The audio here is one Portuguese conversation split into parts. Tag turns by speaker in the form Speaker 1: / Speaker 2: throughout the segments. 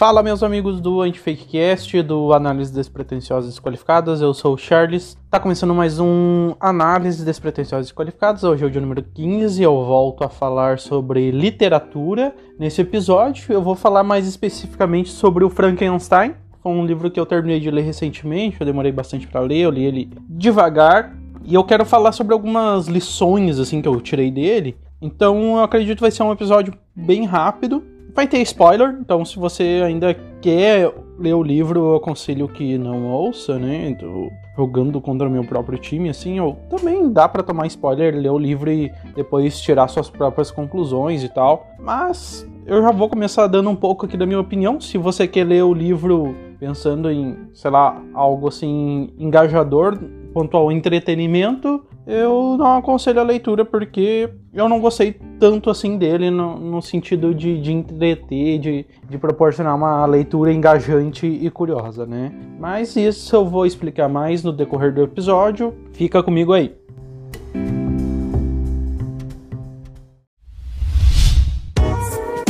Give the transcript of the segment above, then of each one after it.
Speaker 1: Fala, meus amigos do AntiFakeCast, do Análise Despretensiosas Desqualificadas. Eu sou o Charles. Tá começando mais um Análise Despretensiosas Desqualificadas. Hoje é o dia número 15. Eu volto a falar sobre literatura. Nesse episódio, eu vou falar mais especificamente sobre o Frankenstein. Foi um livro que eu terminei de ler recentemente. Eu demorei bastante para ler. Eu li ele devagar. E eu quero falar sobre algumas lições assim que eu tirei dele. Então, eu acredito que vai ser um episódio bem rápido Vai ter spoiler, então se você ainda quer ler o livro, eu aconselho que não ouça, né? Tô jogando contra o meu próprio time, assim, ou também dá para tomar spoiler, ler o livro e depois tirar suas próprias conclusões e tal. Mas eu já vou começar dando um pouco aqui da minha opinião. Se você quer ler o livro pensando em, sei lá, algo assim engajador quanto ao entretenimento, eu não aconselho a leitura porque eu não gostei tanto assim dele no, no sentido de, de entreter, de, de proporcionar uma leitura engajante e curiosa, né? Mas isso eu vou explicar mais no decorrer do episódio. Fica comigo aí.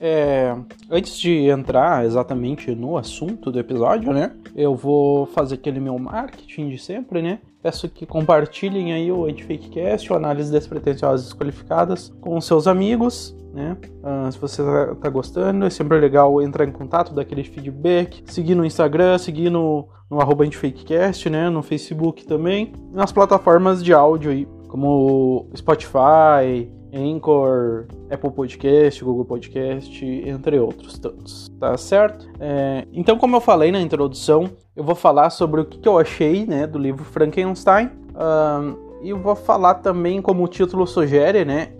Speaker 1: é, antes de entrar exatamente no assunto do episódio, né? Eu vou fazer aquele meu marketing de sempre, né? Peço que compartilhem aí o Antifakecast, o Análise Despretensiosas Desqualificadas, com seus amigos, né? Uh, se você tá, tá, gostando, é sempre legal entrar em contato, dar aquele feedback, seguir no Instagram, seguir no, no arroba Antifakecast, né? No Facebook também, nas plataformas de áudio aí, como Spotify, Anchor, Apple Podcast, Google Podcast, entre outros tantos, tá certo? É, então, como eu falei na introdução, eu vou falar sobre o que, eu achei né, do livro Frankenstein um, e vou falar também, como o título sugere, né,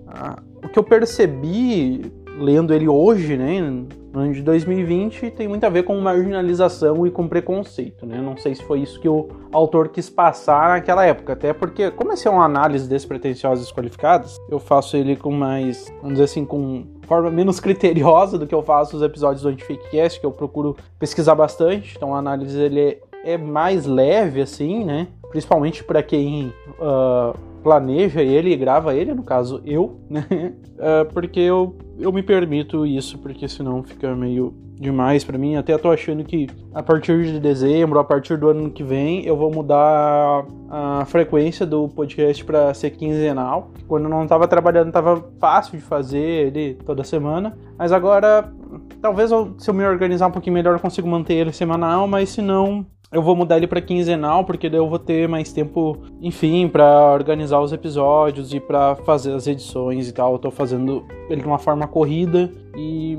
Speaker 1: o que eu percebi lendo ele hoje, né, no ano de 2020 tem muito a ver com marginalização e com preconceito, né? Não sei se foi isso que o autor quis passar naquela época, até porque, como esse é uma análise despretensiosas e desqualificadas, eu faço ele com mais, vamos dizer assim, com forma menos criteriosa do que eu faço os episódios do Antifakecast, que eu procuro pesquisar bastante, então a análise ele é, é mais leve, assim, né? Principalmente para quem uh, planeja ele e grava ele, no caso eu, né? Uh, porque eu eu me permito isso, porque senão fica meio demais para mim. Até tô achando que a partir de dezembro, a partir do ano que vem, eu vou mudar a frequência do podcast para ser quinzenal. Quando eu não tava trabalhando, tava fácil de fazer ele toda semana. Mas agora, talvez eu, se eu me organizar um pouquinho melhor, eu consigo manter ele semanal, mas se não, eu vou mudar ele para quinzenal, porque daí eu vou ter mais tempo, enfim, para organizar os episódios e para fazer as edições e tal. Eu tô fazendo ele de uma forma corrida e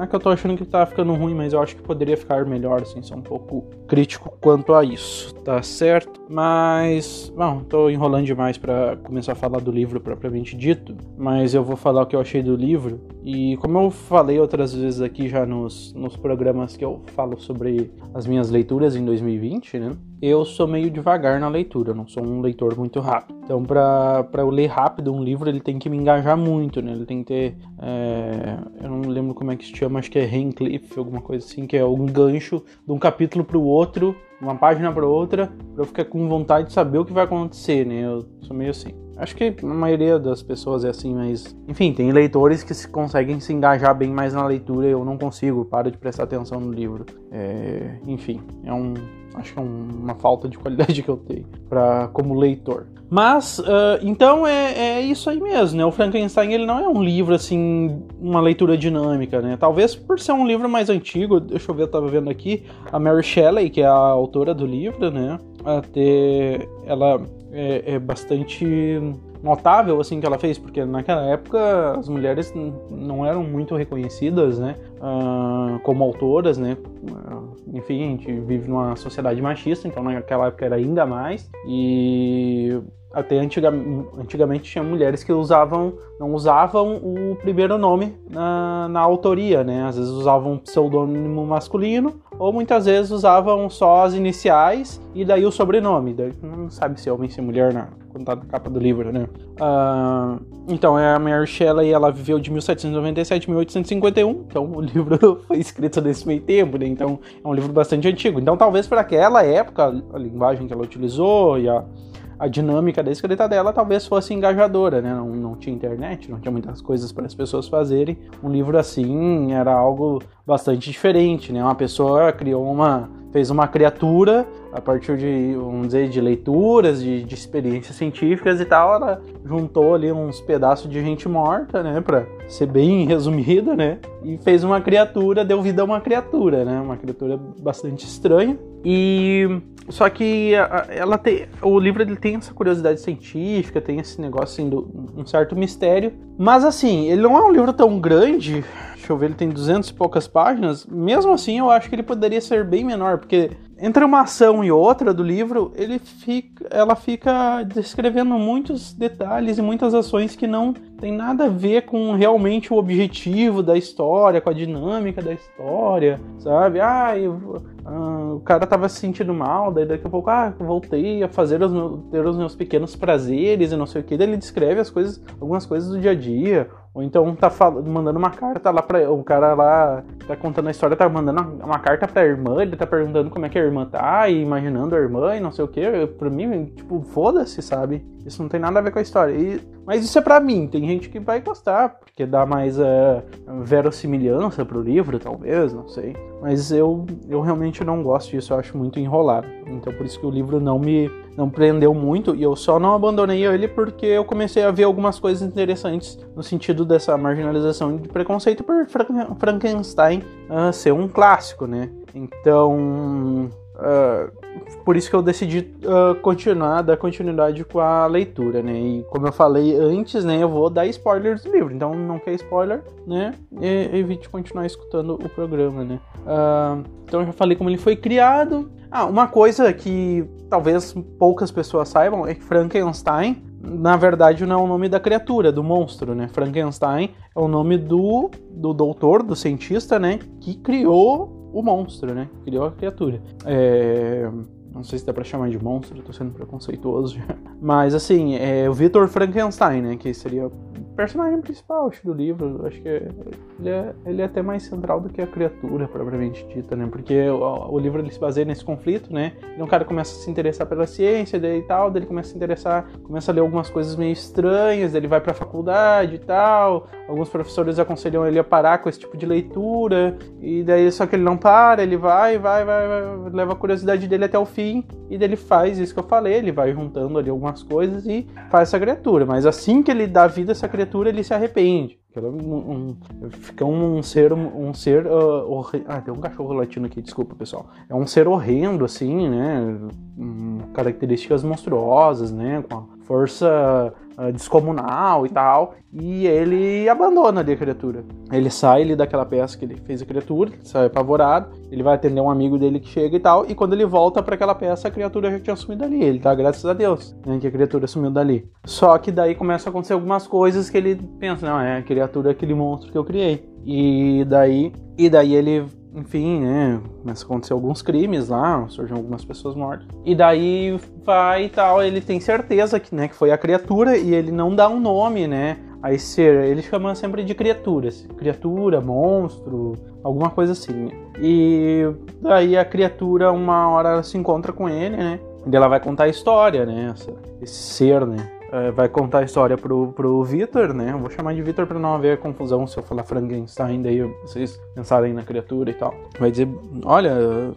Speaker 1: não é que eu tô achando que tá ficando ruim, mas eu acho que poderia ficar melhor, assim, ser um pouco crítico quanto a isso, tá certo? Mas, bom, tô enrolando demais para começar a falar do livro propriamente dito, mas eu vou falar o que eu achei do livro. E como eu falei outras vezes aqui já nos, nos programas que eu falo sobre as minhas leituras em 2020, né? Eu sou meio devagar na leitura, não sou um leitor muito rápido. Então, para eu ler rápido um livro, ele tem que me engajar muito, né? Ele tem que ter. É, eu não lembro como é que se chama, acho que é Hencliffe, alguma coisa assim, que é um gancho de um capítulo para o outro, uma página para outra, para eu ficar com vontade de saber o que vai acontecer, né? Eu sou meio assim. Acho que a maioria das pessoas é assim, mas enfim, tem leitores que se conseguem se engajar bem mais na leitura. Eu não consigo, paro de prestar atenção no livro. É, enfim, é um, acho que é uma falta de qualidade que eu tenho para como leitor. Mas, uh, então é, é, isso aí mesmo, né? O Frankenstein ele não é um livro, assim, uma leitura dinâmica, né? Talvez por ser um livro mais antigo, deixa eu ver, eu tava vendo aqui, a Mary Shelley, que é a autora do livro, né? Até ela é, é bastante notável assim que ela fez, porque naquela época as mulheres não eram muito reconhecidas, né, uh, como autoras, né. Uh, enfim, a gente vive numa sociedade machista, então naquela época era ainda mais. E até antiga, antigamente tinha mulheres que usavam, não usavam o primeiro nome na, na autoria, né? Às vezes usavam um pseudônimo masculino, ou muitas vezes usavam só as iniciais e daí o sobrenome. Daí não sabe se é homem se é mulher na, quando tá na capa do livro, né? Uh, então, é a Mary Shelley, ela viveu de 1797 a 1851, então o livro foi escrito nesse meio tempo, né? Então é um livro bastante antigo. Então talvez para aquela época, a linguagem que ela utilizou e a a dinâmica da escrita dela talvez fosse engajadora, né? Não, não tinha internet, não tinha muitas coisas para as pessoas fazerem. Um livro assim era algo bastante diferente, né? Uma pessoa criou uma fez uma criatura a partir de, vamos dizer, de leituras, de, de experiências científicas e tal, ela juntou ali uns pedaços de gente morta, né, para ser bem resumida, né, e fez uma criatura, deu vida a uma criatura, né, uma criatura bastante estranha. E só que ela tem, o livro ele tem essa curiosidade científica, tem esse negócio assim, do, um certo mistério, mas assim, ele não é um livro tão grande. Deixa eu ver, ele tem 200 e poucas páginas. Mesmo assim, eu acho que ele poderia ser bem menor, porque entre uma ação e outra do livro, ele fica, ela fica descrevendo muitos detalhes e muitas ações que não tem nada a ver com realmente o objetivo da história, com a dinâmica da história, sabe? Ah, eu, ah o cara tava se sentindo mal, daí daqui a pouco, ah, voltei a fazer os meus, ter os meus pequenos prazeres e não sei o que. Daí ele descreve as coisas, algumas coisas do dia a dia, ou então tá falando, mandando uma carta lá pra. O cara lá tá contando a história, tá mandando uma carta pra irmã, ele tá perguntando como é que a irmã tá, e imaginando a irmã e não sei o que. Pra mim, tipo, foda-se, sabe? Isso não tem nada a ver com a história. E, mas isso é pra mim, tem gente que vai gostar, porque dá mais uh, verossimilhança pro livro, talvez, não sei. Mas eu, eu realmente não gosto disso, eu acho muito enrolado. Então por isso que o livro não me não prendeu muito e eu só não abandonei ele porque eu comecei a ver algumas coisas interessantes no sentido dessa marginalização de preconceito por Frankenstein uh, ser um clássico, né? Então Uh, por isso que eu decidi uh, continuar, dar continuidade com a leitura, né? E como eu falei antes, né, eu vou dar spoilers do livro. Então, não quer spoiler, né? E, evite continuar escutando o programa, né? Então, eu já falei como ele foi criado. Ah, uma coisa que talvez poucas pessoas saibam é que Frankenstein, na verdade, não é o nome da criatura, do monstro, né? Frankenstein é o nome do, do doutor, do cientista, né? Que criou o monstro, né? Criou a criatura. É... Não sei se dá pra chamar de monstro, tô sendo preconceituoso já. Mas assim, é o Victor Frankenstein, né? Que seria personagem principal acho, do livro. Acho que ele é, ele é até mais central do que a criatura propriamente dita, né? Porque o, o, livro ele se baseia nesse conflito, né? Então o cara começa a se interessar pela ciência e tal, daí ele começa a se interessar, começa a ler algumas coisas meio estranhas, ele vai pra faculdade e tal. Alguns professores aconselham ele a parar com esse tipo de leitura, e daí só que ele não para, ele vai, vai, vai, vai leva a curiosidade dele até o fim, e daí ele faz isso que eu falei, ele vai juntando ali algumas coisas e faz essa criatura. Mas assim que ele dá vida a essa criatura, criatura ele se arrepende. É um, um, fica um ser. Um ser uh, ah, tem um cachorro latino aqui, desculpa pessoal. É um ser horrendo, assim, né? Um, características monstruosas, né? Com a força uh, descomunal e tal. E ele abandona ali a criatura. Ele sai ali daquela peça que ele fez a criatura, sai apavorado. Ele vai atender um amigo dele que chega e tal. E quando ele volta para aquela peça, a criatura já tinha sumido ali. Ele tá graças a Deus, né, que a criatura sumiu dali. Só que daí começa a acontecer algumas coisas que ele pensa, não, é a criatura, aquele monstro que eu criei. E daí, e daí ele enfim, né, começa a acontecer alguns crimes lá, surgem algumas pessoas mortas. E daí vai e tal, ele tem certeza que, né, que foi a criatura e ele não dá um nome, né, a esse ser. Ele chama sempre de criaturas, criatura, monstro, alguma coisa assim. E daí a criatura uma hora se encontra com ele, né, e ela vai contar a história, né, esse ser, né, é, vai contar a história pro, pro Victor, né? Eu vou chamar de Victor pra não haver confusão se eu falar Frankenstein, daí vocês pensarem na criatura e tal. Vai dizer, olha,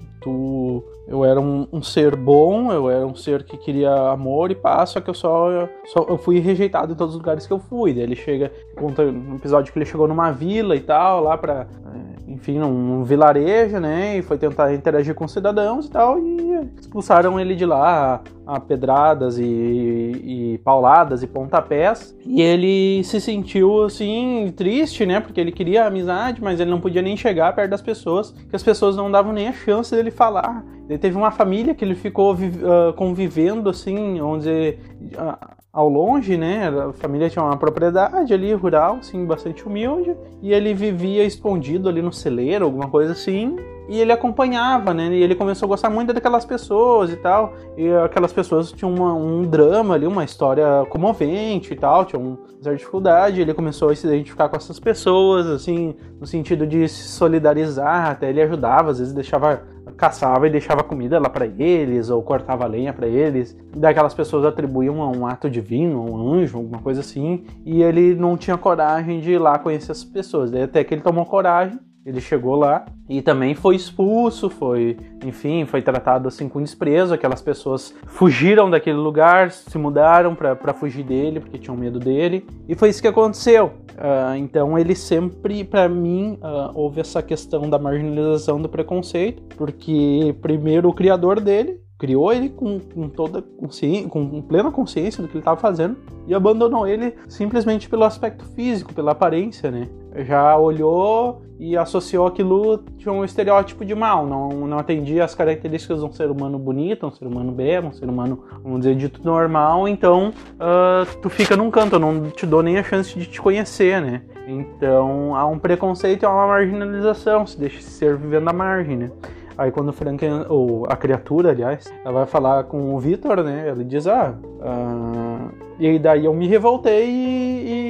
Speaker 1: Eu era um, um, ser bom, eu era um ser que queria amor e paz, só que eu só, só eu fui rejeitado em todos os lugares que eu fui. Daí ele chega, conta um episódio que ele chegou numa vila e tal, lá pra, é, enfim, num, vilarejo, né? E foi tentar interagir com os cidadãos e tal, e expulsaram ele de lá a pedradas e, e, pauladas e pontapés. E ele se sentiu assim triste, né? Porque ele queria amizade, mas ele não podia nem chegar perto das pessoas, que as pessoas não davam nem a chance dele falar. Ele teve uma família que ele ficou uh, convivendo assim, onde uh, ao longe, né? A família tinha uma propriedade ali rural, assim, bastante humilde, e ele vivia escondido ali no celeiro, alguma coisa assim e ele acompanhava, né? E ele começou a gostar muito daquelas pessoas e tal. E aquelas pessoas tinham uma, um drama ali, uma história comovente e tal, tinham uma certa dificuldade. Ele começou a se identificar com essas pessoas, assim, no sentido de se solidarizar, até ele ajudava, às vezes deixava caçava e deixava comida lá para eles ou cortava lenha para eles. Daquelas pessoas atribuíam a um ato divino, a um anjo, alguma coisa assim, e ele não tinha coragem de ir lá conhecer essas pessoas. Daí até que ele tomou coragem ele chegou lá e também foi expulso, foi, enfim, foi tratado assim com desprezo. Aquelas pessoas fugiram daquele lugar, se mudaram para fugir dele porque tinham medo dele. E foi isso que aconteceu. Uh, então ele sempre, para mim, uh, houve essa questão da marginalização do preconceito, porque primeiro o criador dele criou ele com, com toda consciência, com plena consciência do que ele estava fazendo e abandonou ele simplesmente pelo aspecto físico, pela aparência, né? Já olhou e associou aquilo de um estereótipo de mal, não, não atendia as características de um ser humano bonito, um ser humano belo, um ser humano, vamos dizer, dito normal, então uh, tu fica num canto, eu não te dou nem a chance de te conhecer, né? Então há um preconceito, há uma marginalização, se deixa ser vivendo à margem, né? Aí quando o Frank, ou a criatura, aliás, ela vai falar com o Victor, né? Ele diz, ah, uh... e daí eu me revoltei e, e,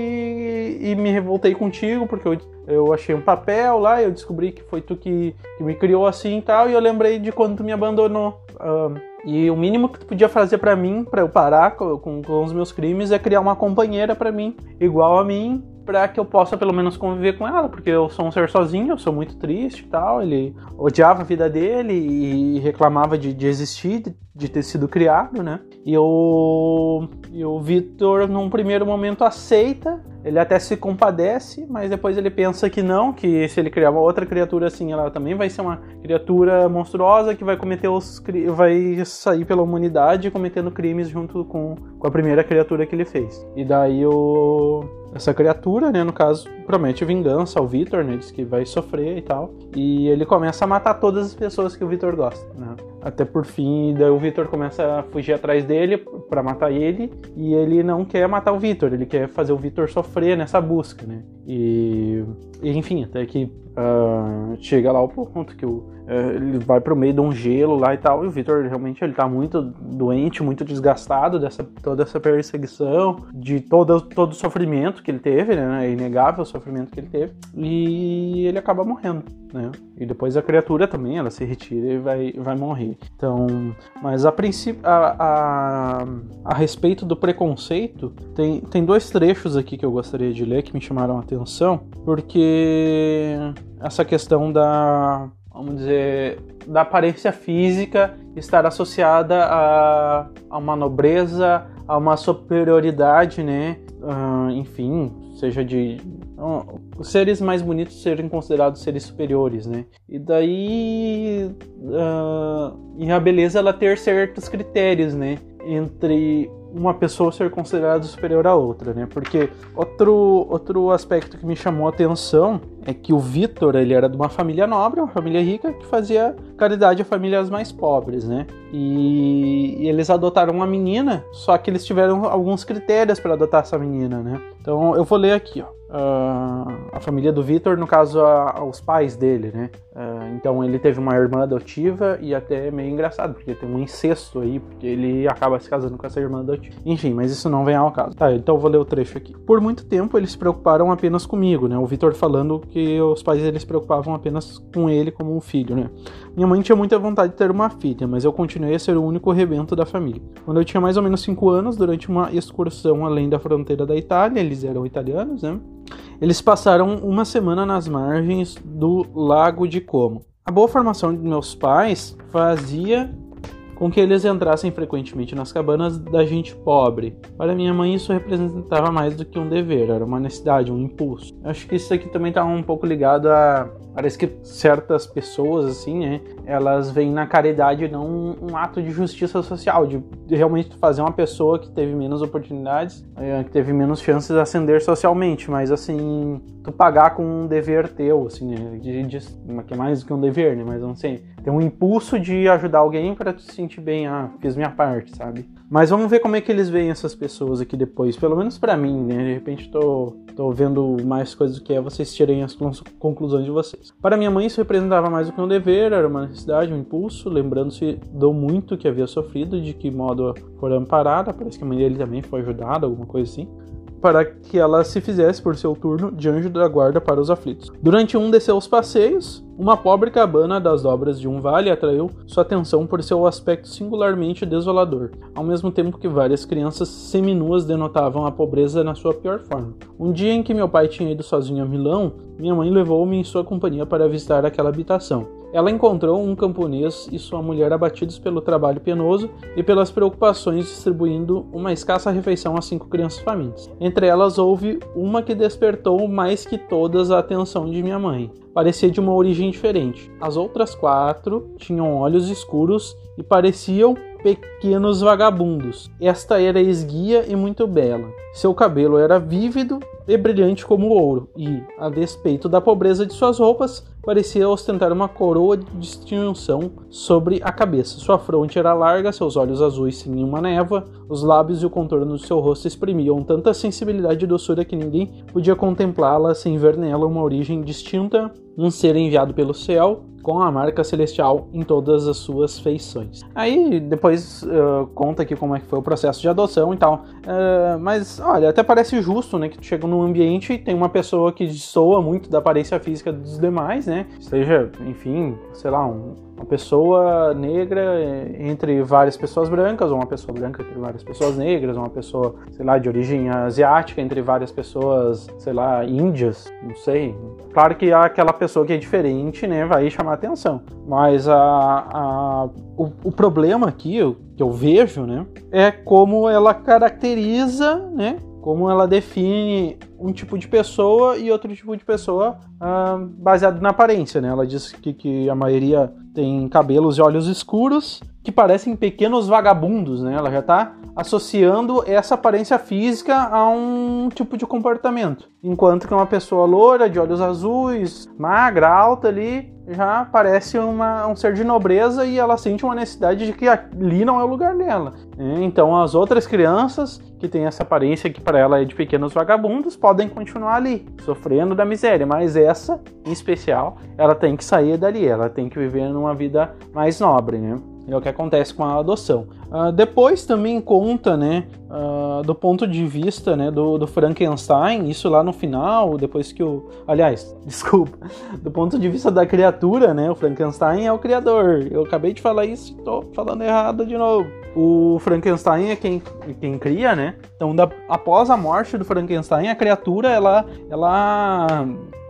Speaker 1: e, me revoltei contigo, porque eu, eu achei um papel lá, eu descobri que foi tu que, que me criou assim e tal, e eu lembrei de quando tu me abandonou. Uh... E o mínimo que tu podia fazer para mim, para eu parar com, com, com, os meus crimes, é criar uma companheira para mim, igual a mim, para que eu possa pelo menos conviver com ela, porque eu sou um ser sozinho, eu sou muito triste e tal. Ele odiava a vida dele e reclamava de, de existir, de, de, ter sido criado, né? E, eu, e o Victor, num primeiro momento, aceita, ele até se compadece, mas depois ele pensa que não, que se ele criar uma outra criatura assim, ela também vai ser uma criatura monstruosa que vai cometer os vai sair pela humanidade cometendo crimes junto com, com a primeira criatura que ele fez. E daí o essa criatura, né, no caso, promete vingança ao Victor, né, diz que vai sofrer e tal. E ele começa a matar todas as pessoas que o Victor gosta, né? Até por fim, daí o Victor começa a fugir atrás dele para matar ele, e ele não quer matar o Victor, ele quer fazer o Victor sofrer nessa busca, né? E enfim, até que uh, chega lá o ponto que o é, ele vai pro meio de um gelo lá e tal, e o Victor realmente ele tá muito doente, muito desgastado dessa toda essa perseguição, de todo, todo o sofrimento que ele teve, né? É inegável o sofrimento que ele teve, e ele acaba morrendo, né? E depois a criatura também, ela se retira e vai, vai morrer. Então, mas a princípio, a, a, a respeito do preconceito, tem, tem dois trechos aqui que eu gostaria de ler que me chamaram a atenção, porque essa questão da vamos dizer, da aparência física estar associada a, a uma nobreza, a uma superioridade, né? Uh, enfim, seja de uh, seres mais bonitos serem considerados seres superiores, né? E daí uh, e a beleza ela ter certos critérios, né? Entre uma pessoa ser considerada superior à outra, né? Porque outro, outro aspecto que me chamou a atenção é que o Vitor, ele era de uma família nobre, uma família rica, que fazia caridade a famílias mais pobres, né? E, e eles adotaram uma menina, só que eles tiveram alguns critérios para adotar essa menina, né? Então eu vou ler aqui, ó. Uh, a família do Vitor, no caso, a, os pais dele, né? Uh, então ele teve uma irmã adotiva e até meio engraçado, porque tem um incesto aí, porque ele acaba se casando com essa irmã adotiva. Enfim, mas isso não vem ao caso. Tá, então eu vou ler o trecho aqui. Por muito tempo eles se preocuparam apenas comigo, né? O Vitor falando que os pais dele se preocupavam apenas com ele como um filho, né? Minha mãe tinha muita vontade de ter uma filha, mas eu continuei a ser o único rebento da família. Quando eu tinha mais ou menos 5 anos, durante uma excursão além da fronteira da Itália, eles eram italianos, né? Eles passaram uma semana nas margens do Lago de Como. A boa formação de meus pais fazia com que eles entrassem frequentemente nas cabanas da gente pobre. Para minha mãe, isso representava mais do que um dever, era uma necessidade, um impulso. Acho que isso aqui também está um pouco ligado a. Parece que certas pessoas, assim, né? Elas veem na caridade não um ato de justiça social, de, realmente fazer uma pessoa que teve menos oportunidades, é, que teve menos chances de ascender socialmente, mas assim, tu pagar com um dever teu, assim, né? De, de, que é mais do que um dever, né? Mas não sei. Tem um impulso de ajudar alguém para se sentir bem, ah, fiz minha parte, sabe? Mas vamos ver como é que eles veem essas pessoas aqui depois. Pelo menos para mim, né? De repente tô, tô vendo mais coisas do que é, vocês tirem as conclusões de vocês. Para minha mãe, isso representava mais do que um dever, era uma necessidade, um impulso, lembrando-se do muito que havia sofrido, de que modo for amparada. Parece que a mãe dele também foi ajudada, alguma coisa assim para que ela se fizesse por seu turno de anjo da guarda para os aflitos. Durante um de seus passeios, uma pobre cabana das dobras de um vale atraiu sua atenção por seu aspecto singularmente desolador, ao mesmo tempo que várias crianças seminuas denotavam a pobreza na sua pior forma. Um dia em que meu pai tinha ido sozinho a Milão, minha mãe levou-me em sua companhia para visitar aquela habitação. Ela encontrou um camponês e sua mulher abatidos pelo trabalho penoso e pelas preocupações distribuindo uma escassa refeição a cinco crianças famintas. Entre elas houve uma que despertou mais que todas a atenção de minha mãe. Parecia de uma origem diferente. As outras quatro tinham olhos escuros e pareciam pequenos vagabundos. Esta era esguia e muito bela. Seu cabelo era vívido e brilhante como ouro, e, a despeito da pobreza de suas roupas, parecia ostentar uma coroa de distinção sobre a cabeça. Sua fronte era larga, seus olhos azuis sem nenhuma névoa, os lábios e o contorno do seu rosto exprimiam tanta sensibilidade e doçura que ninguém podia contemplá-la sem ver nela uma origem distinta, um ser enviado pelo céu, com a marca celestial em todas as suas feições. Aí depois uh, conta aqui como é que foi o processo de adoção e tal. Uh, mas olha, até parece justo, né, que tu chega num ambiente e tem uma pessoa que soa muito da aparência física dos demais, né? Seja, enfim, sei lá, um, uma pessoa negra entre várias pessoas brancas, ou uma pessoa branca entre várias pessoas negras, uma pessoa, sei lá, de origem asiática entre várias pessoas, sei lá, índias, não sei. Claro que aquela pessoa que é diferente, né, vai chamar atenção. Mas a, a o, o problema aqui, que eu vejo, né, é como ela caracteriza, né, como ela define um tipo de pessoa e outro tipo de pessoa uh, baseado na aparência, né? Ela diz que, que a maioria tem cabelos e olhos escuros que parecem pequenos vagabundos, né? Ela já está associando essa aparência física a um tipo de comportamento. Enquanto que uma pessoa loura, de olhos azuis, magra, alta ali, já parece uma, um ser de nobreza e ela sente uma necessidade de que ali não é o lugar dela. Né? Então as outras crianças que têm essa aparência que para ela é de pequenos vagabundos podem continuar ali, sofrendo da miséria, mas essa, em especial, ela tem que sair dali, ela tem que viver numa vida mais nobre, né? É o que acontece com a adoção. Uh, depois também conta, né, uh, do ponto de vista, né, do, do, Frankenstein, isso lá no final, depois que o, aliás, desculpa, do ponto de vista da criatura, né, o Frankenstein é o criador. Eu acabei de falar isso, e tô falando errado de novo. O Frankenstein é quem, quem cria, né? Então, da, após a morte do Frankenstein, a criatura ela, ela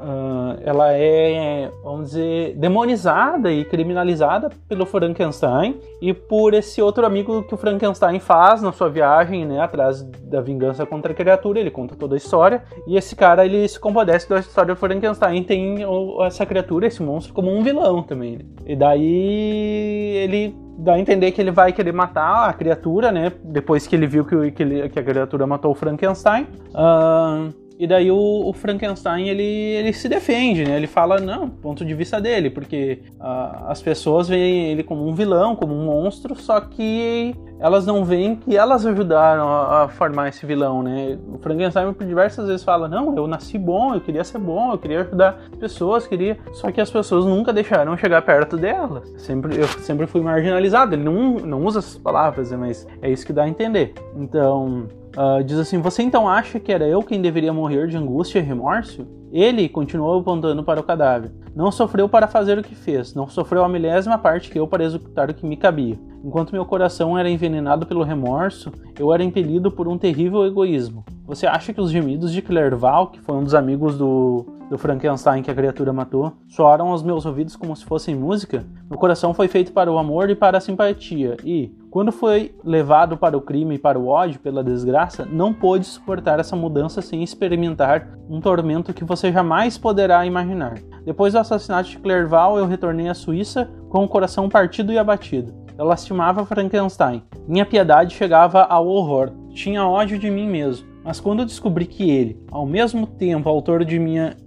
Speaker 1: Uh, ela é, vamos dizer, demonizada e criminalizada pelo Frankenstein e por esse outro amigo que o Frankenstein faz na sua viagem, né, atrás da vingança contra a criatura. Ele conta toda a história e esse cara ele se compadece da história do Frankenstein. Tem essa criatura, esse monstro, como um vilão também. Né? E daí ele dá a entender que ele vai querer matar a criatura, né? Depois que ele viu que, que, ele, que a criatura matou o Frankenstein. Uh, e daí o, o, Frankenstein ele, ele se defende, né? Ele fala, não, ponto de vista dele, porque uh, as pessoas veem ele como um vilão, como um monstro, só que elas não veem que elas ajudaram a, a formar esse vilão, né? O Frankenstein por diversas vezes fala, não, eu nasci bom, eu queria ser bom, eu queria ajudar as pessoas, queria... Só que as pessoas nunca deixaram chegar perto delas. Sempre, eu sempre fui marginalizado. Ele não, não usa essas palavras, né? mas é isso que dá a entender. Então... Uh, diz assim: Você então acha que era eu quem deveria morrer de angústia e remorso? Ele continuou apontando para o cadáver. Não sofreu para fazer o que fez, não sofreu a milésima parte que eu para executar o que me cabia. Enquanto meu coração era envenenado pelo remorso, eu era impelido por um terrível egoísmo. Você acha que os gemidos de Clerval, que foi um dos amigos do, do Frankenstein que a criatura matou soaram aos meus ouvidos como se fossem música. Meu coração foi feito para o amor e para a simpatia, e, quando foi levado para o crime e para o ódio pela desgraça, não pôde suportar essa mudança sem experimentar um tormento que você jamais poderá imaginar. Depois do assassinato de Clerval, eu retornei à Suíça com o coração partido e abatido. Eu lastimava Frankenstein. Minha piedade chegava ao horror. Tinha ódio de mim mesmo. Mas quando descobri que ele, ao mesmo tempo autor de minha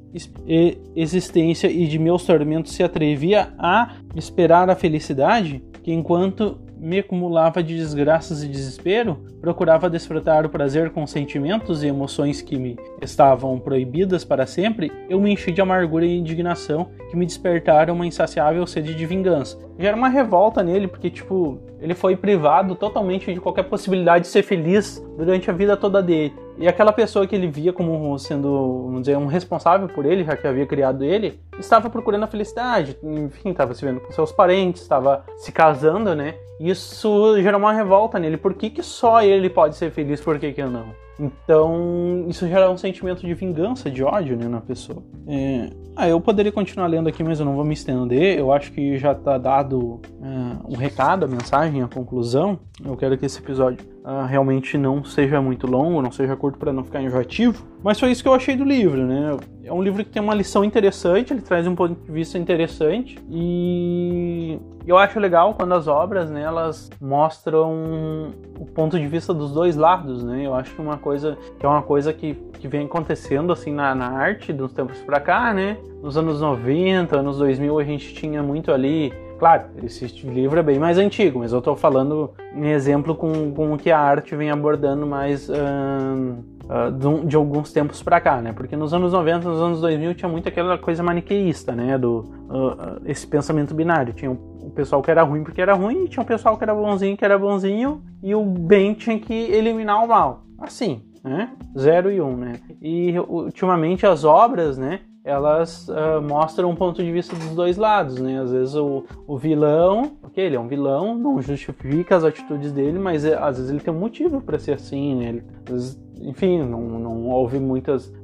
Speaker 1: existência e de meus tormentos, se atrevia a esperar a felicidade, que enquanto me acumulava de desgraças e desespero, procurava desfrutar o prazer com sentimentos e emoções que me estavam proibidas para sempre, eu me enchi de amargura e indignação que me despertaram uma insaciável sede de vingança. Já era uma revolta nele, porque, tipo, ele foi privado totalmente de qualquer possibilidade de ser feliz durante a vida toda dele. E aquela pessoa que ele via como sendo, vamos dizer, um responsável por ele, já que havia criado ele, estava procurando a felicidade. Enfim, estava se vendo com seus parentes, estava se casando, né? Isso gerou uma revolta nele. Por que, que só ele pode ser feliz, por que, que eu não? Então, isso gera um sentimento de vingança, de ódio né, na pessoa. É... Ah, eu poderia continuar lendo aqui, mas eu não vou me estender. Eu acho que já está dado uh, um recado, a mensagem, a conclusão. Eu quero que esse episódio uh, realmente não seja muito longo, não seja curto para não ficar enjoativo. Mas foi isso que eu achei do livro, né? É um livro que tem uma lição interessante, ele traz um ponto de vista interessante e eu acho legal quando as obras, né, elas mostram o ponto de vista dos dois lados, né? Eu acho que uma coisa que é uma coisa que, que vem acontecendo assim na, na arte dos tempos para cá, né? Nos anos 90, anos 2000 a gente tinha muito ali Claro, esse livro é bem mais antigo, mas eu estou falando em exemplo com, com o que a arte vem abordando mais uh, de, de, alguns tempos para cá, né? Porque nos anos 90, nos anos 2000 tinha muito aquela coisa maniqueísta, né? Do, uh, esse pensamento binário. Tinha o pessoal que era ruim porque era ruim e tinha o pessoal que era bonzinho que era bonzinho e o bem tinha que eliminar o mal. Assim, né? Zero e um, né? E ultimamente as obras, né? Elas uh, mostram um ponto de vista dos dois lados, né? Às vezes o, o vilão, ok, ele é um vilão, não justifica as atitudes dele, mas é, às vezes ele tem um motivo para ser assim, né? Ele, vezes, enfim, não, não houve muitas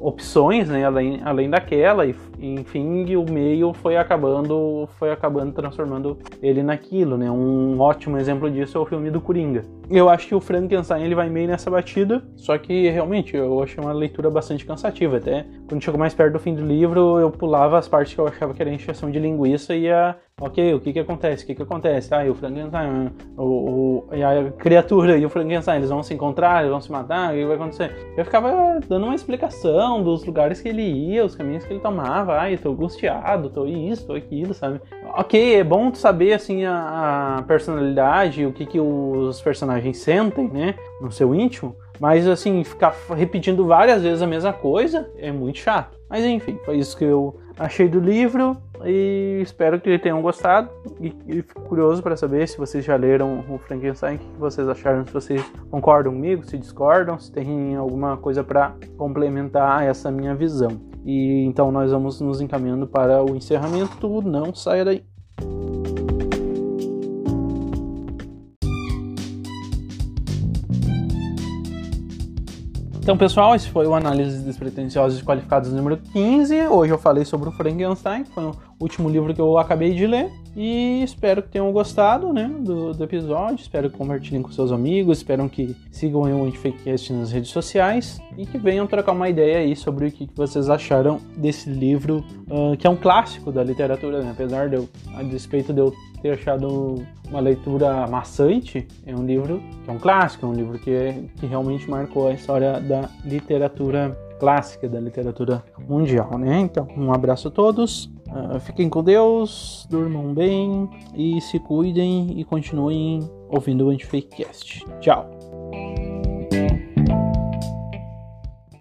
Speaker 1: opções, né, além, além daquela, e enfim, o meio foi acabando, foi acabando transformando ele naquilo, né? Um ótimo exemplo disso é o filme do Coringa. Eu acho que o Frankenstein ele vai meio nessa batida, só que realmente eu achei uma leitura bastante cansativa. Até quando chegou mais perto do fim do livro, eu pulava as partes que eu achava que era encheção de linguiça e ia ok, o que que acontece? O que que acontece? Ah, e o Frankenstein, o, o, a criatura e o Frankenstein, eles vão se encontrar, eles vão se matar, o que vai acontecer? Eu ficava dando uma explicação dos lugares que ele ia, os caminhos que ele tomava, ai, tô angustiado, tô isso, tô aquilo, sabe? Ok, é bom saber, assim, a, a personalidade, o que que os personagens sentem, né, no seu íntimo, mas, assim, ficar repetindo várias vezes a mesma coisa é muito chato. Mas, enfim, foi isso que eu achei do livro e espero que tenham gostado e, e fico curioso para saber se vocês já leram o Frankenstein, o que vocês acharam, se vocês concordam comigo, se discordam, se tem alguma coisa para complementar essa minha visão. E então nós vamos nos encaminhando para o encerramento, não saia daí. Então, pessoal, esse foi o Análise Despretensiosos e Qualificados número 15. Hoje eu falei sobre o Frankenstein, foi último livro que eu acabei de ler. E espero que tenham gostado né, do, do episódio. Espero que compartilhem com seus amigos. Espero que sigam o Antifakecast nas redes sociais. E que venham trocar uma ideia aí sobre o que vocês acharam desse livro, uh, que é um clássico da literatura, né? Apesar de eu, a despeito de eu ter achado uma leitura maçante. É um livro que é um clássico, é um livro que, que realmente marcou a história da literatura clássica, da literatura mundial, né? Então, um abraço a todos, uh, fiquem com Deus, durmam bem e se cuidem e continuem ouvindo o Antifakecast. Tchau!